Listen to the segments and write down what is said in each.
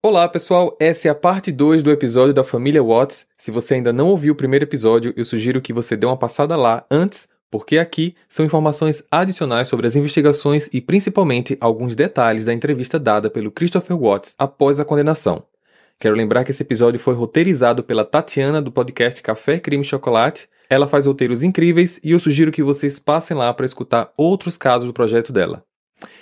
Olá, pessoal. Essa é a parte 2 do episódio da família Watts. Se você ainda não ouviu o primeiro episódio, eu sugiro que você dê uma passada lá antes, porque aqui são informações adicionais sobre as investigações e principalmente alguns detalhes da entrevista dada pelo Christopher Watts após a condenação. Quero lembrar que esse episódio foi roteirizado pela Tatiana do podcast Café Crime Chocolate. Ela faz roteiros incríveis e eu sugiro que vocês passem lá para escutar outros casos do projeto dela.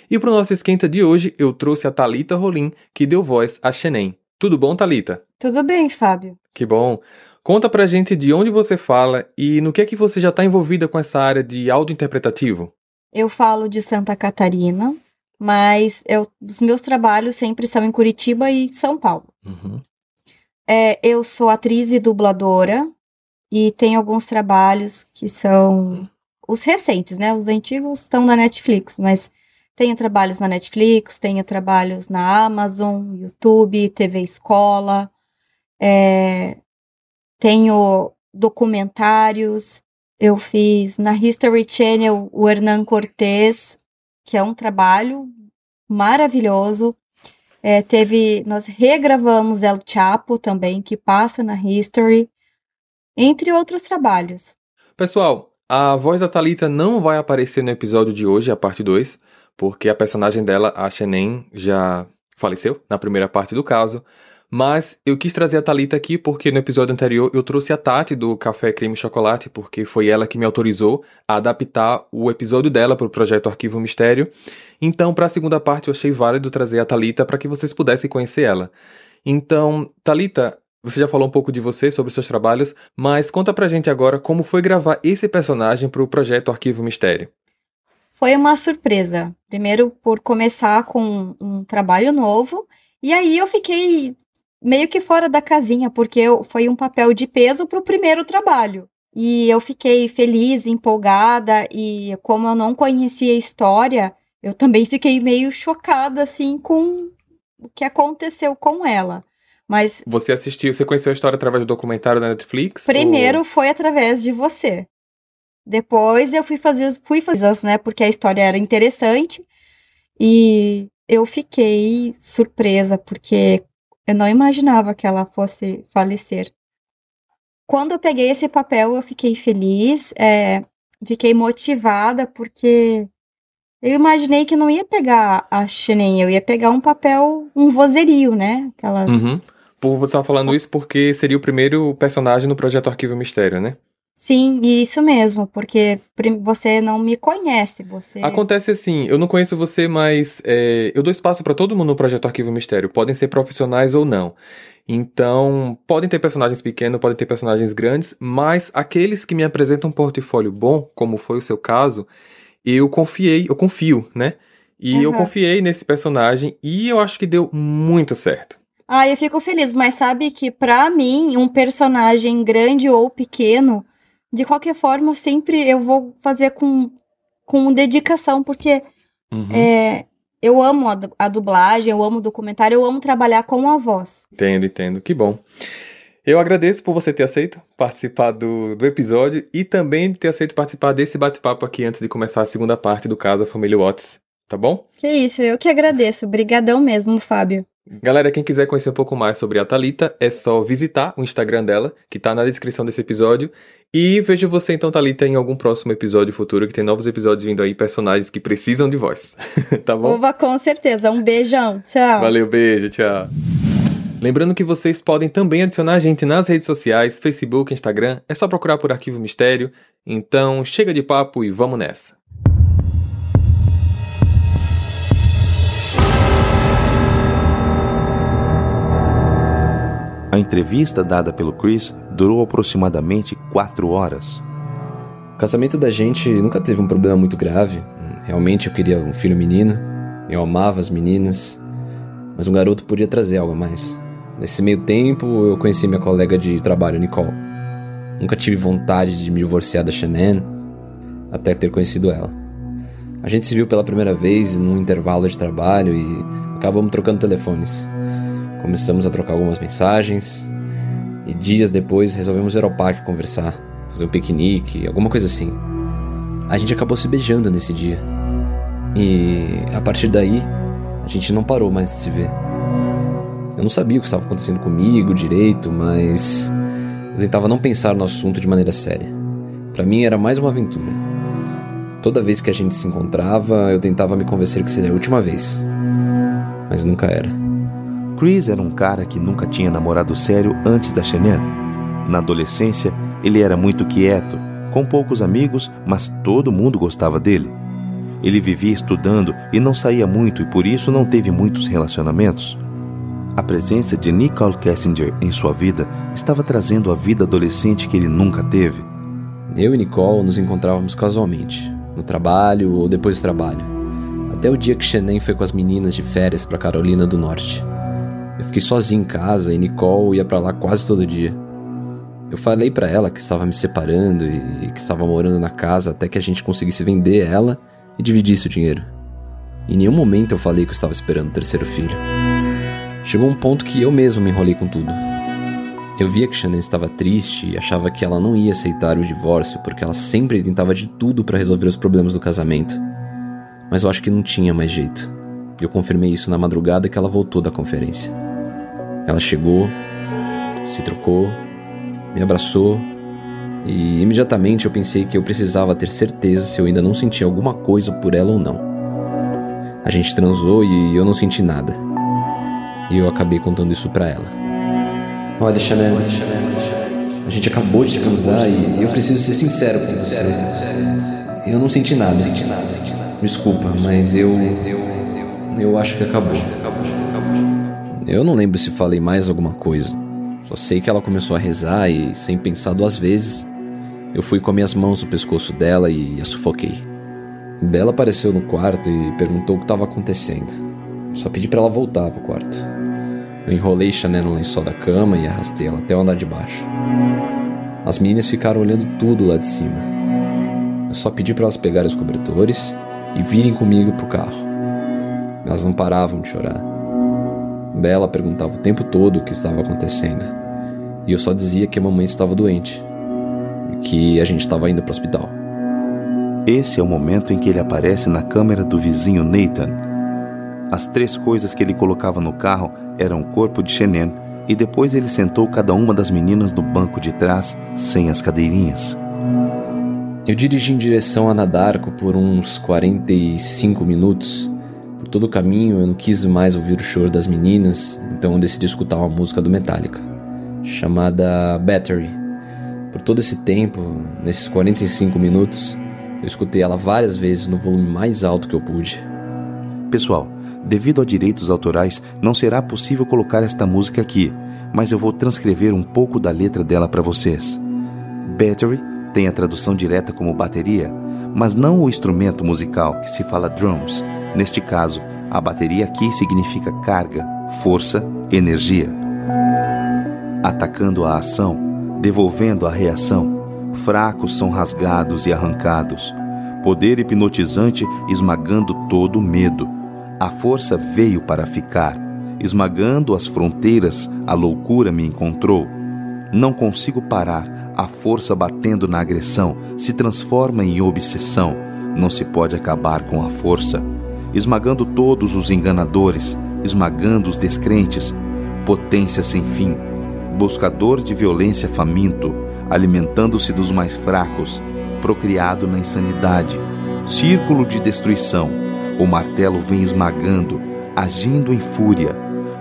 E para o nosso esquenta de hoje, eu trouxe a Talita Rolim, que deu voz a Xenem. Tudo bom, Talita? Tudo bem, Fábio. Que bom. Conta pra gente de onde você fala e no que é que você já está envolvida com essa área de autointerpretativo. Eu falo de Santa Catarina, mas eu, os meus trabalhos sempre são em Curitiba e São Paulo. Uhum. É, eu sou atriz e dubladora e tenho alguns trabalhos que são os recentes, né? Os antigos estão na Netflix, mas tenho trabalhos na Netflix, tenho trabalhos na Amazon, YouTube, TV Escola, é, tenho documentários. Eu fiz na History Channel o Hernan Cortés, que é um trabalho maravilhoso. É, teve, nós regravamos El Chapo também, que passa na History, entre outros trabalhos. Pessoal, a voz da Talita não vai aparecer no episódio de hoje, a parte 2, porque a personagem dela, a Shenen, já faleceu na primeira parte do caso. Mas eu quis trazer a Talita aqui porque no episódio anterior eu trouxe a Tati do Café Creme Chocolate, porque foi ela que me autorizou a adaptar o episódio dela para o projeto Arquivo Mistério. Então, para a segunda parte, eu achei válido trazer a Talita para que vocês pudessem conhecer ela. Então, Talita, você já falou um pouco de você, sobre seus trabalhos, mas conta pra gente agora como foi gravar esse personagem para o projeto Arquivo Mistério. Foi uma surpresa. Primeiro, por começar com um trabalho novo, e aí eu fiquei meio que fora da casinha, porque foi um papel de peso para o primeiro trabalho. E eu fiquei feliz, empolgada, e como eu não conhecia a história, eu também fiquei meio chocada, assim, com o que aconteceu com ela. Mas. Você assistiu, você conheceu a história através do documentário da Netflix? Primeiro ou... foi através de você. Depois eu fui fazer, fui fazer, né, porque a história era interessante e eu fiquei surpresa porque eu não imaginava que ela fosse falecer. Quando eu peguei esse papel, eu fiquei feliz, é, fiquei motivada porque eu imaginei que não ia pegar a Xenem, eu ia pegar um papel, um vozerio, né? Aquelas... Uhum. Por você estar falando isso porque seria o primeiro personagem no projeto Arquivo Mistério, né? Sim, isso mesmo, porque você não me conhece, você... Acontece assim, eu não conheço você, mas é, eu dou espaço para todo mundo no Projeto Arquivo Mistério, podem ser profissionais ou não. Então, podem ter personagens pequenos, podem ter personagens grandes, mas aqueles que me apresentam um portfólio bom, como foi o seu caso, eu confiei, eu confio, né? E uhum. eu confiei nesse personagem e eu acho que deu muito certo. Ah, eu fico feliz, mas sabe que para mim, um personagem grande ou pequeno de qualquer forma, sempre eu vou fazer com, com dedicação, porque uhum. é, eu amo a, a, dublagem, eu amo o documentário, eu amo trabalhar com a voz. Entendo, entendo. Que bom. Eu agradeço por você ter aceito participar do, do episódio e também ter aceito participar desse bate-papo aqui antes de começar a segunda parte do caso da família Watts, tá bom? Que isso, eu que agradeço. Obrigadão mesmo, Fábio. Galera, quem quiser conhecer um pouco mais sobre a Talita, é só visitar o Instagram dela, que tá na descrição desse episódio. E vejo você então, Talita, em algum próximo episódio futuro, que tem novos episódios vindo aí, personagens que precisam de voz. tá bom? Uva, com certeza. Um beijão. Tchau. Valeu, beijo, tchau. Lembrando que vocês podem também adicionar a gente nas redes sociais, Facebook, Instagram, é só procurar por Arquivo Mistério. Então, chega de papo e vamos nessa. A entrevista dada pelo Chris durou aproximadamente quatro horas. O casamento da gente nunca teve um problema muito grave. Realmente eu queria um filho menino, eu amava as meninas, mas um garoto podia trazer algo a mais. Nesse meio tempo eu conheci minha colega de trabalho, Nicole. Nunca tive vontade de me divorciar da Shannon, até ter conhecido ela. A gente se viu pela primeira vez num intervalo de trabalho e acabamos trocando telefones. Começamos a trocar algumas mensagens e dias depois resolvemos ir ao parque conversar, fazer um piquenique, alguma coisa assim. A gente acabou se beijando nesse dia. E a partir daí, a gente não parou mais de se ver. Eu não sabia o que estava acontecendo comigo direito, mas eu tentava não pensar no assunto de maneira séria. Para mim era mais uma aventura. Toda vez que a gente se encontrava, eu tentava me convencer que seria a última vez. Mas nunca era. Chris era um cara que nunca tinha namorado sério antes da Shannon. Na adolescência, ele era muito quieto, com poucos amigos, mas todo mundo gostava dele. Ele vivia estudando e não saía muito e por isso não teve muitos relacionamentos. A presença de Nicole Kessinger em sua vida estava trazendo a vida adolescente que ele nunca teve. Eu e Nicole nos encontrávamos casualmente, no trabalho ou depois do trabalho, até o dia que Shannon foi com as meninas de férias para Carolina do Norte. Eu fiquei sozinho em casa e Nicole ia para lá quase todo dia. Eu falei para ela que estava me separando e que estava morando na casa até que a gente conseguisse vender ela e dividisse o dinheiro. Em nenhum momento eu falei que eu estava esperando o terceiro filho. Chegou um ponto que eu mesmo me enrolei com tudo. Eu via que Shannon estava triste e achava que ela não ia aceitar o divórcio porque ela sempre tentava de tudo para resolver os problemas do casamento. Mas eu acho que não tinha mais jeito. Eu confirmei isso na madrugada que ela voltou da conferência. Ela chegou, se trocou, me abraçou e imediatamente eu pensei que eu precisava ter certeza se eu ainda não sentia alguma coisa por ela ou não. A gente transou e eu não senti nada. E eu acabei contando isso para ela. Olha, Chanel, a gente acabou de transar e eu preciso ser sincero com você. Eu não senti nada. Desculpa, mas eu. Eu acho que acabou. Eu não lembro se falei mais alguma coisa. Só sei que ela começou a rezar e, sem pensar duas vezes, eu fui com minhas mãos no pescoço dela e a sufoquei. Bela apareceu no quarto e perguntou o que estava acontecendo. Eu só pedi para ela voltar pro quarto. Eu enrolei Chanel no lençol da cama e arrastei ela até o andar de baixo. As meninas ficaram olhando tudo lá de cima. Eu só pedi para elas pegarem os cobertores e virem comigo pro carro. Elas não paravam de chorar. Bela perguntava o tempo todo o que estava acontecendo. E eu só dizia que a mamãe estava doente e que a gente estava indo para o hospital. Esse é o momento em que ele aparece na câmera do vizinho Nathan as três coisas que ele colocava no carro eram o corpo de Shenen e depois ele sentou cada uma das meninas no banco de trás, sem as cadeirinhas. Eu dirigi em direção a Nadarko por uns 45 minutos. Por todo o caminho eu não quis mais ouvir o choro das meninas, então eu decidi escutar uma música do Metallica, chamada Battery. Por todo esse tempo, nesses 45 minutos, eu escutei ela várias vezes no volume mais alto que eu pude. Pessoal, Devido a direitos autorais, não será possível colocar esta música aqui, mas eu vou transcrever um pouco da letra dela para vocês. Battery tem a tradução direta como bateria, mas não o instrumento musical que se fala drums. Neste caso, a bateria aqui significa carga, força, energia. Atacando a ação, devolvendo a reação, fracos são rasgados e arrancados. Poder hipnotizante esmagando todo medo a força veio para ficar. Esmagando as fronteiras, a loucura me encontrou. Não consigo parar, a força batendo na agressão se transforma em obsessão. Não se pode acabar com a força. Esmagando todos os enganadores, esmagando os descrentes. Potência sem fim. Buscador de violência faminto, alimentando-se dos mais fracos, procriado na insanidade. Círculo de destruição o martelo vem esmagando, agindo em fúria,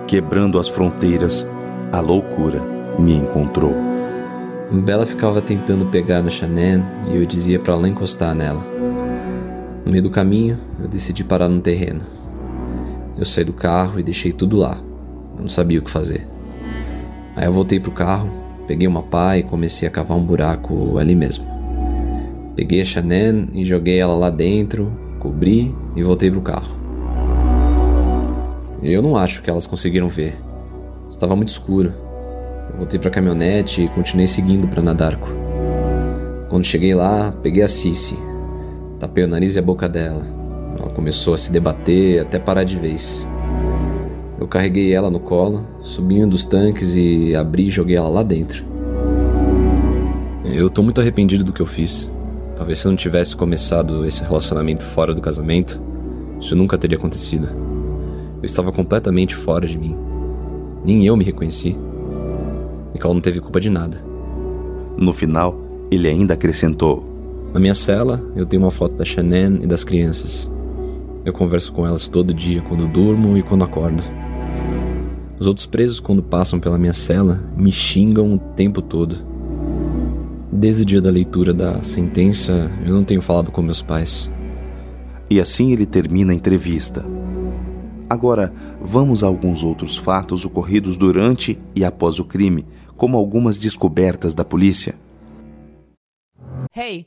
quebrando as fronteiras. A loucura me encontrou. Bela ficava tentando pegar na Chanel e eu dizia para ela encostar nela. No meio do caminho, eu decidi parar no terreno. Eu saí do carro e deixei tudo lá. Eu não sabia o que fazer. Aí eu voltei pro carro, peguei uma pá e comecei a cavar um buraco ali mesmo. Peguei a Chanel e joguei ela lá dentro cobri e voltei pro carro. Eu não acho que elas conseguiram ver. Estava muito escuro. Eu voltei pra caminhonete e continuei seguindo para Nadarko. Quando cheguei lá, peguei a Cici. Tapei o nariz e a boca dela. Ela começou a se debater até parar de vez. Eu carreguei ela no colo, subi um dos tanques e abri e joguei ela lá dentro. Eu tô muito arrependido do que eu fiz. Talvez se eu não tivesse começado esse relacionamento fora do casamento, isso nunca teria acontecido. Eu estava completamente fora de mim. Nem eu me reconheci. Nicole não teve culpa de nada. No final, ele ainda acrescentou: Na minha cela, eu tenho uma foto da Shannon e das crianças. Eu converso com elas todo dia, quando durmo e quando acordo. Os outros presos, quando passam pela minha cela, me xingam o tempo todo. Desde o dia da leitura da sentença, eu não tenho falado com meus pais. E assim ele termina a entrevista. Agora, vamos a alguns outros fatos ocorridos durante e após o crime, como algumas descobertas da polícia. Hey,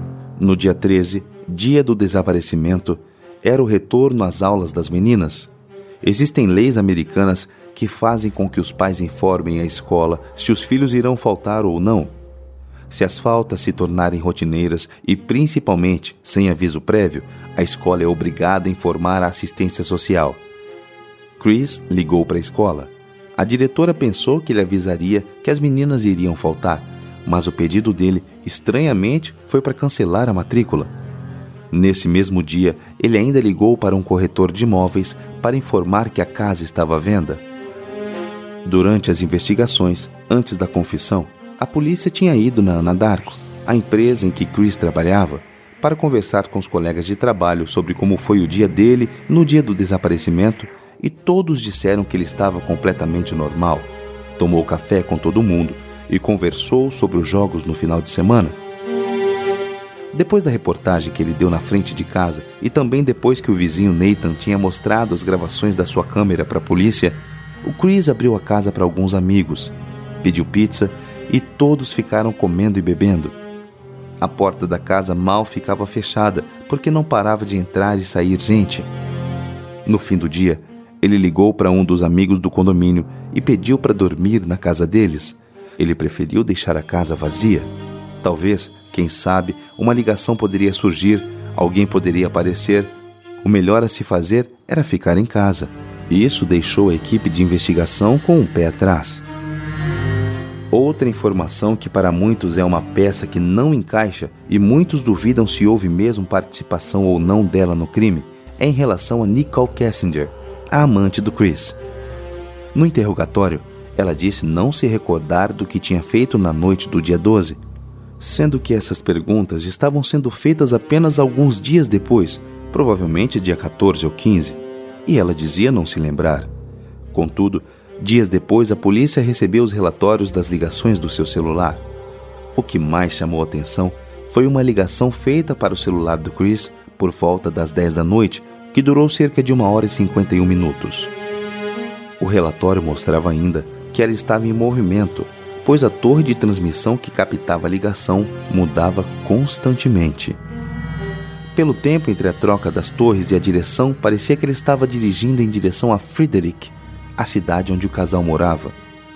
No dia 13, dia do desaparecimento, era o retorno às aulas das meninas. Existem leis americanas que fazem com que os pais informem a escola se os filhos irão faltar ou não se as faltas se tornarem rotineiras e principalmente sem aviso prévio, a escola é obrigada a informar a assistência social. Chris ligou para a escola. A diretora pensou que ele avisaria que as meninas iriam faltar, mas o pedido dele, estranhamente, foi para cancelar a matrícula. Nesse mesmo dia, ele ainda ligou para um corretor de imóveis para informar que a casa estava à venda. Durante as investigações, antes da confissão, a polícia tinha ido na Anadarko, a empresa em que Chris trabalhava, para conversar com os colegas de trabalho sobre como foi o dia dele no dia do desaparecimento e todos disseram que ele estava completamente normal. Tomou café com todo mundo e conversou sobre os jogos no final de semana. Depois da reportagem que ele deu na frente de casa e também depois que o vizinho Nathan tinha mostrado as gravações da sua câmera para a polícia, o Chris abriu a casa para alguns amigos, pediu pizza e todos ficaram comendo e bebendo. A porta da casa mal ficava fechada porque não parava de entrar e sair gente. No fim do dia, ele ligou para um dos amigos do condomínio e pediu para dormir na casa deles. Ele preferiu deixar a casa vazia. Talvez, quem sabe, uma ligação poderia surgir, alguém poderia aparecer. O melhor a se fazer era ficar em casa. E isso deixou a equipe de investigação com um pé atrás. Outra informação que para muitos é uma peça que não encaixa e muitos duvidam se houve mesmo participação ou não dela no crime é em relação a Nicole Kessinger, a amante do Chris. No interrogatório, ela disse não se recordar do que tinha feito na noite do dia 12, sendo que essas perguntas estavam sendo feitas apenas alguns dias depois, provavelmente dia 14 ou 15, e ela dizia não se lembrar. Contudo, Dias depois, a polícia recebeu os relatórios das ligações do seu celular. O que mais chamou atenção foi uma ligação feita para o celular do Chris por volta das 10 da noite, que durou cerca de 1 hora e 51 minutos. O relatório mostrava ainda que ela estava em movimento, pois a torre de transmissão que captava a ligação mudava constantemente. Pelo tempo entre a troca das torres e a direção, parecia que ele estava dirigindo em direção a Frederick, a cidade onde o casal morava.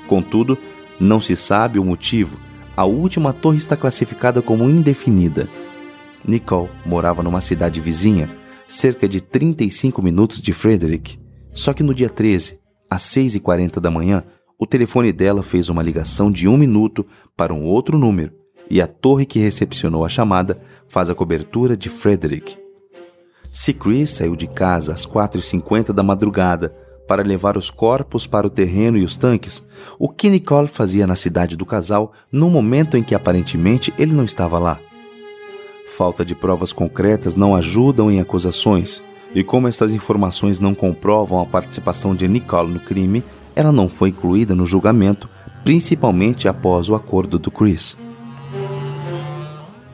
Contudo, não se sabe o motivo. A última torre está classificada como indefinida. Nicole morava numa cidade vizinha, cerca de 35 minutos de Frederick. Só que no dia 13, às 6h40 da manhã, o telefone dela fez uma ligação de um minuto para um outro número e a torre que recepcionou a chamada faz a cobertura de Frederick. Se Chris saiu de casa às 4h50 da madrugada para levar os corpos para o terreno e os tanques, o que Nicole fazia na cidade do casal no momento em que aparentemente ele não estava lá. Falta de provas concretas não ajudam em acusações, e como estas informações não comprovam a participação de Nicole no crime, ela não foi incluída no julgamento, principalmente após o acordo do Chris.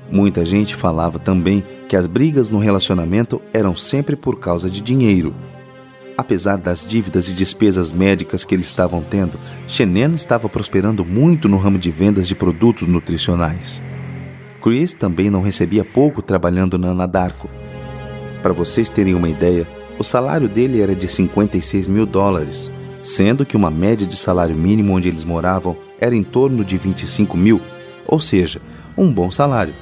Muita gente falava também que as brigas no relacionamento eram sempre por causa de dinheiro, Apesar das dívidas e despesas médicas que eles estavam tendo, Shenen estava prosperando muito no ramo de vendas de produtos nutricionais. Chris também não recebia pouco trabalhando na Anadarko. Para vocês terem uma ideia, o salário dele era de 56 mil dólares, sendo que uma média de salário mínimo onde eles moravam era em torno de 25 mil, ou seja, um bom salário.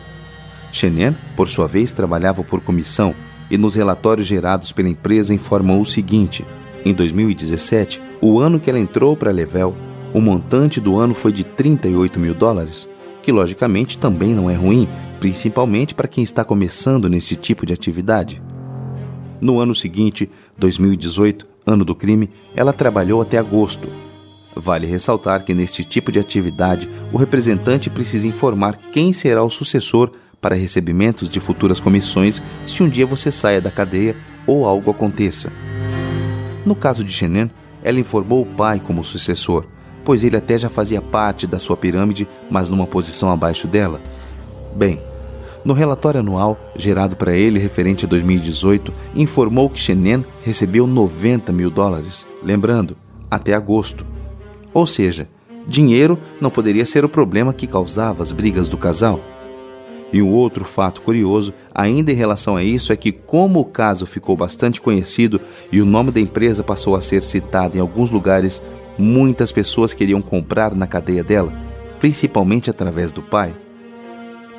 Shenen, por sua vez, trabalhava por comissão e nos relatórios gerados pela empresa informam o seguinte: em 2017, o ano que ela entrou para a Level, o montante do ano foi de 38 mil dólares, que logicamente também não é ruim, principalmente para quem está começando nesse tipo de atividade. No ano seguinte, 2018, ano do crime, ela trabalhou até agosto. Vale ressaltar que neste tipo de atividade, o representante precisa informar quem será o sucessor para recebimentos de futuras comissões se um dia você saia da cadeia ou algo aconteça. No caso de Shenen, ela informou o pai como sucessor, pois ele até já fazia parte da sua pirâmide, mas numa posição abaixo dela. Bem, no relatório anual gerado para ele referente a 2018, informou que Shenen recebeu 90 mil dólares, lembrando, até agosto. Ou seja, dinheiro não poderia ser o problema que causava as brigas do casal. E um outro fato curioso, ainda em relação a isso, é que, como o caso ficou bastante conhecido e o nome da empresa passou a ser citado em alguns lugares, muitas pessoas queriam comprar na cadeia dela, principalmente através do pai.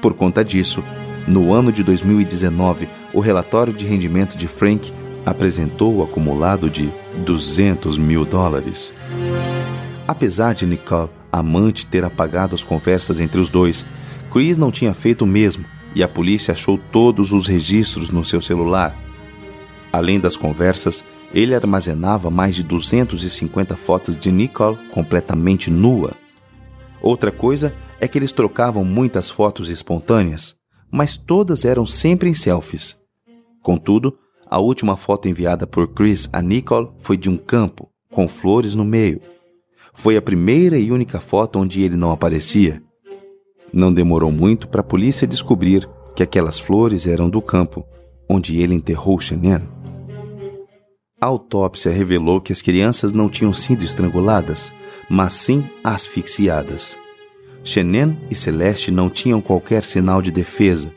Por conta disso, no ano de 2019, o relatório de rendimento de Frank apresentou o acumulado de 200 mil dólares. Apesar de Nicole, amante, ter apagado as conversas entre os dois, Chris não tinha feito o mesmo e a polícia achou todos os registros no seu celular. Além das conversas, ele armazenava mais de 250 fotos de Nicole completamente nua. Outra coisa é que eles trocavam muitas fotos espontâneas, mas todas eram sempre em selfies. Contudo, a última foto enviada por Chris a Nicole foi de um campo, com flores no meio. Foi a primeira e única foto onde ele não aparecia. Não demorou muito para a polícia descobrir que aquelas flores eram do campo onde ele enterrou Shannon. A autópsia revelou que as crianças não tinham sido estranguladas, mas sim asfixiadas. Xenen e Celeste não tinham qualquer sinal de defesa,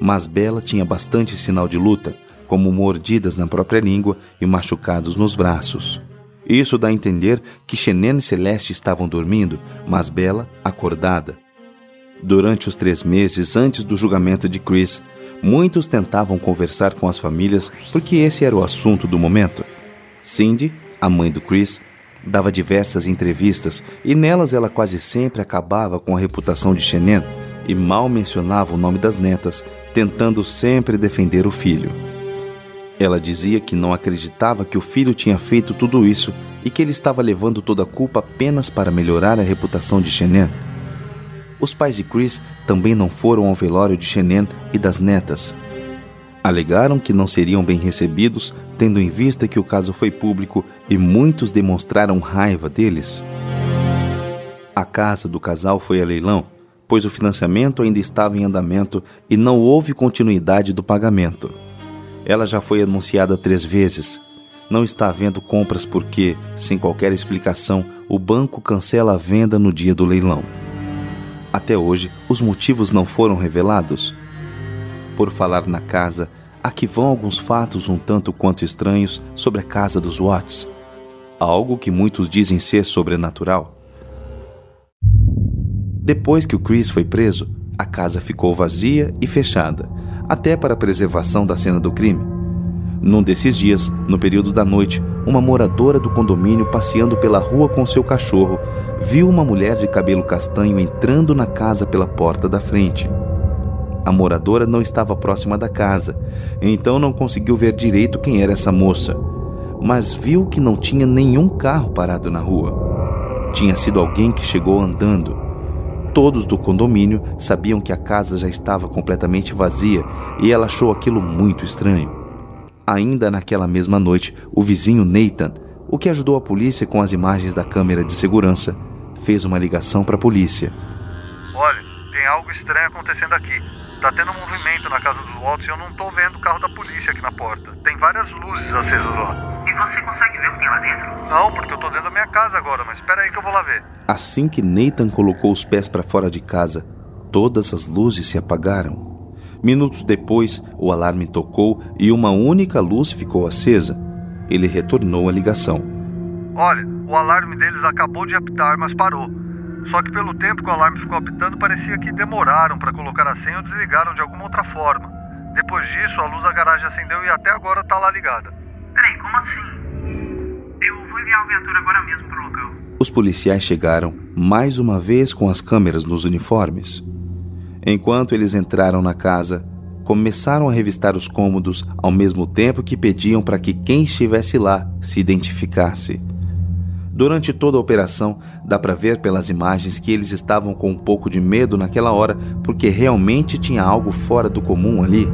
mas Bela tinha bastante sinal de luta, como mordidas na própria língua e machucados nos braços. Isso dá a entender que Xenen e Celeste estavam dormindo, mas Bela acordada. Durante os três meses antes do julgamento de Chris, muitos tentavam conversar com as famílias porque esse era o assunto do momento. Cindy, a mãe do Chris, dava diversas entrevistas e nelas ela quase sempre acabava com a reputação de Xenen e mal mencionava o nome das netas, tentando sempre defender o filho. Ela dizia que não acreditava que o filho tinha feito tudo isso e que ele estava levando toda a culpa apenas para melhorar a reputação de Xenen. Os pais de Chris também não foram ao velório de Xenen e das netas. Alegaram que não seriam bem recebidos, tendo em vista que o caso foi público e muitos demonstraram raiva deles. A casa do casal foi a leilão, pois o financiamento ainda estava em andamento e não houve continuidade do pagamento. Ela já foi anunciada três vezes. Não está havendo compras porque, sem qualquer explicação, o banco cancela a venda no dia do leilão. Até hoje, os motivos não foram revelados. Por falar na casa, aqui vão alguns fatos um tanto quanto estranhos sobre a casa dos Watts. Algo que muitos dizem ser sobrenatural. Depois que o Chris foi preso, a casa ficou vazia e fechada, até para a preservação da cena do crime. Num desses dias, no período da noite, uma moradora do condomínio passeando pela rua com seu cachorro viu uma mulher de cabelo castanho entrando na casa pela porta da frente. A moradora não estava próxima da casa, então não conseguiu ver direito quem era essa moça, mas viu que não tinha nenhum carro parado na rua. Tinha sido alguém que chegou andando. Todos do condomínio sabiam que a casa já estava completamente vazia e ela achou aquilo muito estranho. Ainda naquela mesma noite, o vizinho Nathan, o que ajudou a polícia com as imagens da câmera de segurança, fez uma ligação para a polícia. Olha, tem algo estranho acontecendo aqui. Tá tendo um movimento na casa dos Waltz e eu não tô vendo o carro da polícia aqui na porta. Tem várias luzes acesas lá. E você consegue ver o que tem lá dentro? Não, porque eu tô dentro da minha casa agora, mas espera aí que eu vou lá ver. Assim que Nathan colocou os pés para fora de casa, todas as luzes se apagaram. Minutos depois, o alarme tocou e uma única luz ficou acesa. Ele retornou a ligação. Olha, o alarme deles acabou de apitar, mas parou. Só que pelo tempo que o alarme ficou apitando, parecia que demoraram para colocar a senha ou desligaram de alguma outra forma. Depois disso, a luz da garagem acendeu e até agora tá lá ligada. Peraí, como assim? Eu vou enviar uma viatura agora mesmo pro local. Os policiais chegaram mais uma vez com as câmeras nos uniformes. Enquanto eles entraram na casa, começaram a revistar os cômodos ao mesmo tempo que pediam para que quem estivesse lá se identificasse. Durante toda a operação, dá para ver pelas imagens que eles estavam com um pouco de medo naquela hora, porque realmente tinha algo fora do comum ali.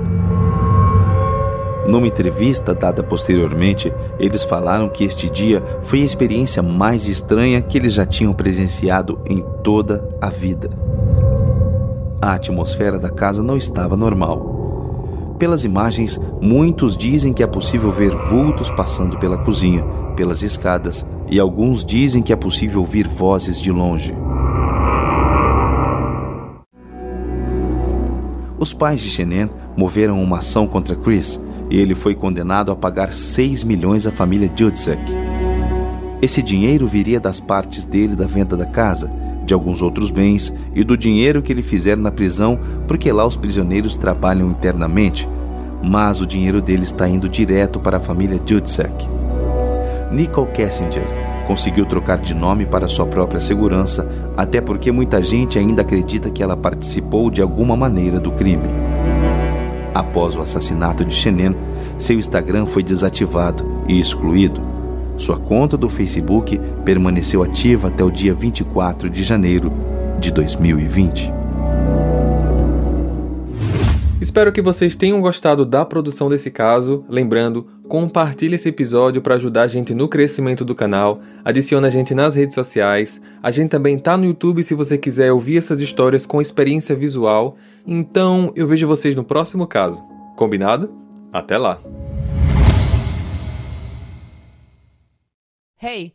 Numa entrevista dada posteriormente, eles falaram que este dia foi a experiência mais estranha que eles já tinham presenciado em toda a vida. A atmosfera da casa não estava normal. Pelas imagens, muitos dizem que é possível ver vultos passando pela cozinha, pelas escadas, e alguns dizem que é possível ouvir vozes de longe. Os pais de Shenen moveram uma ação contra Chris e ele foi condenado a pagar 6 milhões à família Judzek. Esse dinheiro viria das partes dele da venda da casa, de alguns outros bens e do dinheiro que ele fizer na prisão, porque lá os prisioneiros trabalham internamente, mas o dinheiro dele está indo direto para a família Judzek. Nicole Kessinger conseguiu trocar de nome para sua própria segurança, até porque muita gente ainda acredita que ela participou de alguma maneira do crime. Após o assassinato de Shenen, seu Instagram foi desativado e excluído. Sua conta do Facebook permaneceu ativa até o dia 24 de janeiro de 2020. Espero que vocês tenham gostado da produção desse caso. Lembrando, compartilhe esse episódio para ajudar a gente no crescimento do canal. Adicione a gente nas redes sociais. A gente também tá no YouTube se você quiser ouvir essas histórias com experiência visual. Então, eu vejo vocês no próximo caso. Combinado? Até lá. Hey,